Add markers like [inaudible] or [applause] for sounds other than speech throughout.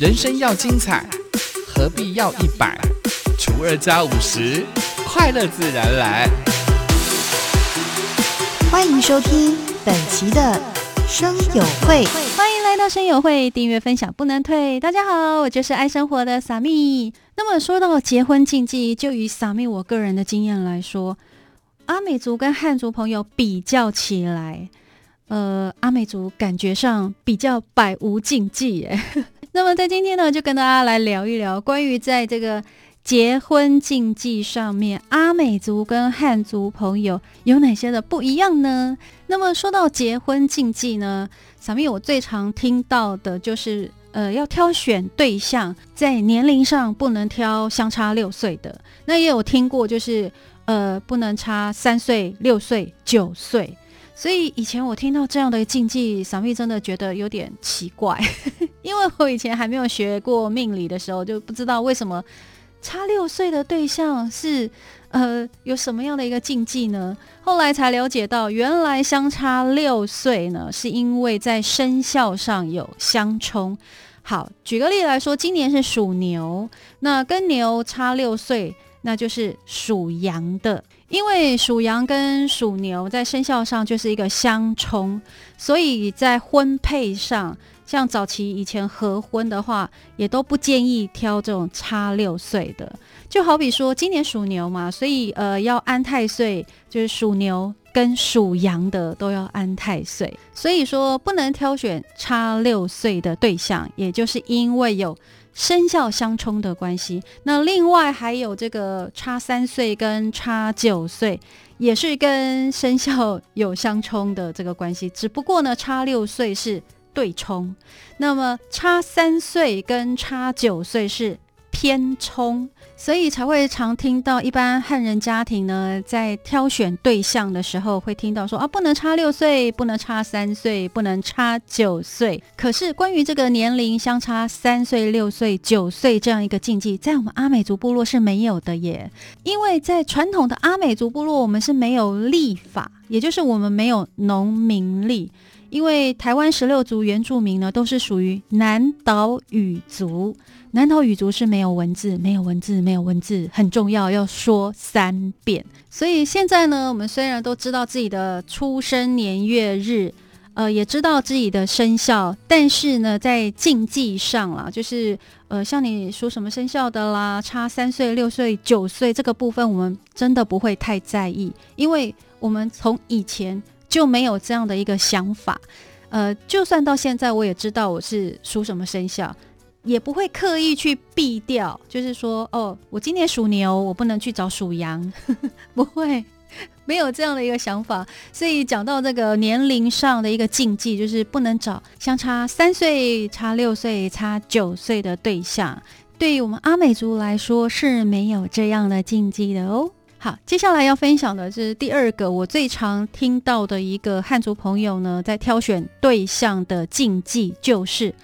人生要精彩，何必要一百除二加五十？快乐自然来。欢迎收听本期的生友会。欢迎来到生友会，订阅分享不能退。大家好，我就是爱生活的萨蜜。那么说到结婚禁忌，就以萨蜜我个人的经验来说，阿美族跟汉族朋友比较起来，呃，阿美族感觉上比较百无禁忌耶。那么在今天呢，就跟大家来聊一聊关于在这个。结婚禁忌上面，阿美族跟汉族朋友有哪些的不一样呢？那么说到结婚禁忌呢，小蜜我最常听到的就是，呃，要挑选对象，在年龄上不能挑相差六岁的。那也有听过，就是呃，不能差三岁、六岁、九岁。所以以前我听到这样的禁忌，小蜜真的觉得有点奇怪，因为我以前还没有学过命理的时候，就不知道为什么。差六岁的对象是呃有什么样的一个禁忌呢？后来才了解到，原来相差六岁呢，是因为在生肖上有相冲。好，举个例来说，今年是属牛，那跟牛差六岁，那就是属羊的。因为属羊跟属牛在生肖上就是一个相冲，所以在婚配上。像早期以前合婚的话，也都不建议挑这种差六岁的。就好比说今年属牛嘛，所以呃要安太岁，就是属牛跟属羊的都要安太岁。所以说不能挑选差六岁的对象，也就是因为有生肖相冲的关系。那另外还有这个差三岁跟差九岁，也是跟生肖有相冲的这个关系。只不过呢，差六岁是。对冲，那么差三岁跟差九岁是偏冲，所以才会常听到一般汉人家庭呢，在挑选对象的时候会听到说啊，不能差六岁，不能差三岁，不能差九岁。可是关于这个年龄相差三岁、六岁、九岁这样一个禁忌，在我们阿美族部落是没有的耶，因为在传统的阿美族部落，我们是没有立法，也就是我们没有农民历。因为台湾十六族原住民呢，都是属于南岛语族。南岛语族是没有文字，没有文字，没有文字，很重要，要说三遍。所以现在呢，我们虽然都知道自己的出生年月日，呃，也知道自己的生肖，但是呢，在禁忌上啦，就是呃，像你说什么生肖的啦，差三岁、六岁、九岁这个部分，我们真的不会太在意，因为我们从以前。就没有这样的一个想法，呃，就算到现在我也知道我是属什么生肖，也不会刻意去避掉，就是说，哦，我今年属牛，我不能去找属羊，[laughs] 不会，没有这样的一个想法。所以讲到这个年龄上的一个禁忌，就是不能找相差三岁、差六岁、差九岁的对象。对于我们阿美族来说是没有这样的禁忌的哦。好，接下来要分享的是第二个我最常听到的一个汉族朋友呢，在挑选对象的禁忌，就是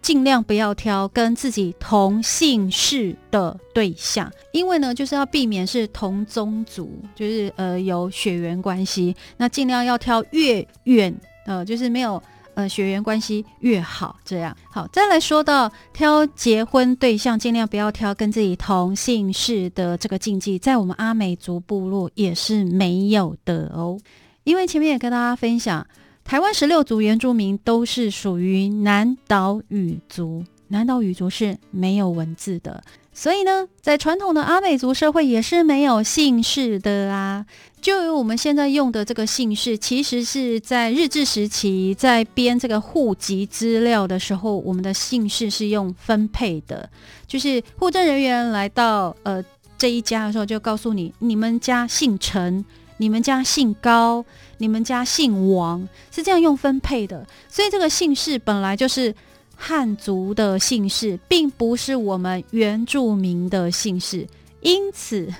尽量不要挑跟自己同姓氏的对象，因为呢，就是要避免是同宗族，就是呃有血缘关系，那尽量要挑越远，呃，就是没有。呃，血缘关系越好，这样好。再来说到挑结婚对象，尽量不要挑跟自己同姓氏的这个禁忌，在我们阿美族部落也是没有的哦。因为前面也跟大家分享，台湾十六族原住民都是属于南岛语族，南岛语族是没有文字的。所以呢，在传统的阿美族社会也是没有姓氏的啊。就有我们现在用的这个姓氏，其实是在日治时期在编这个户籍资料的时候，我们的姓氏是用分配的。就是户政人员来到呃这一家的时候，就告诉你，你们家姓陈，你们家姓高，你们家姓王，是这样用分配的。所以这个姓氏本来就是。汉族的姓氏并不是我们原住民的姓氏，因此，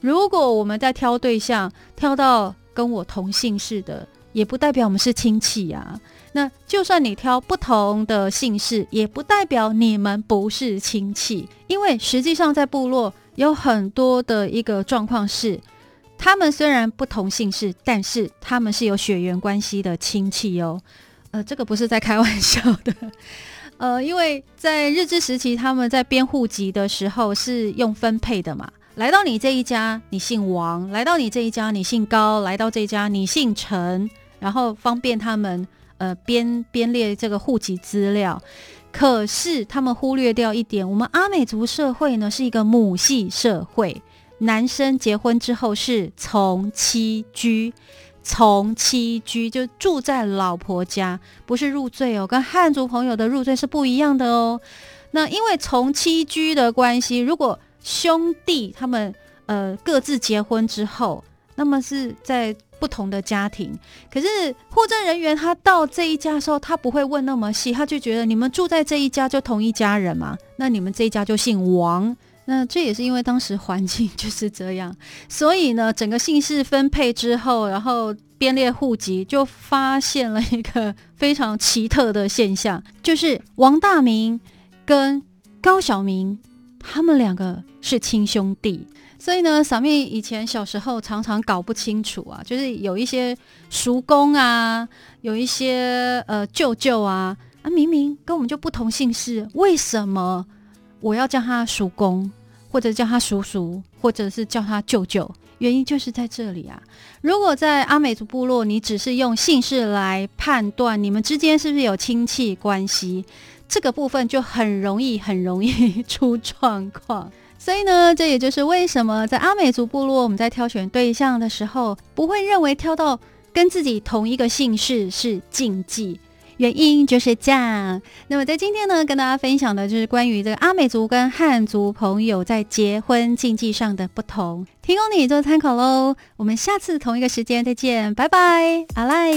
如果我们在挑对象挑到跟我同姓氏的，也不代表我们是亲戚呀。那就算你挑不同的姓氏，也不代表你们不是亲戚，因为实际上在部落有很多的一个状况是，他们虽然不同姓氏，但是他们是有血缘关系的亲戚哦。呃，这个不是在开玩笑的。呃，因为在日治时期，他们在编户籍的时候是用分配的嘛。来到你这一家，你姓王；来到你这一家，你姓高；来到这一家，你姓陈。然后方便他们呃编编列这个户籍资料。可是他们忽略掉一点，我们阿美族社会呢是一个母系社会，男生结婚之后是从妻居。从妻居就住在老婆家，不是入赘哦，跟汉族朋友的入赘是不一样的哦。那因为从妻居的关系，如果兄弟他们呃各自结婚之后，那么是在不同的家庭。可是户政人员他到这一家的时候，他不会问那么细，他就觉得你们住在这一家就同一家人嘛，那你们这一家就姓王。那这也是因为当时环境 [laughs] 就是这样，所以呢，整个姓氏分配之后，然后编列户籍，就发现了一个非常奇特的现象，就是王大明跟高小明他们两个是亲兄弟。所以呢，小妹以前小时候常常搞不清楚啊，就是有一些叔公啊，有一些呃舅舅啊，啊明明跟我们就不同姓氏，为什么我要叫他叔公？或者叫他叔叔，或者是叫他舅舅，原因就是在这里啊。如果在阿美族部落，你只是用姓氏来判断你们之间是不是有亲戚关系，这个部分就很容易、很容易出状况。[laughs] 所以呢，这也就是为什么在阿美族部落，我们在挑选对象的时候，不会认为挑到跟自己同一个姓氏是禁忌。原因就是这样。那么在今天呢，跟大家分享的就是关于这个阿美族跟汉族朋友在结婚禁忌上的不同，提供你做参考喽。我们下次同一个时间再见，拜拜，阿赖。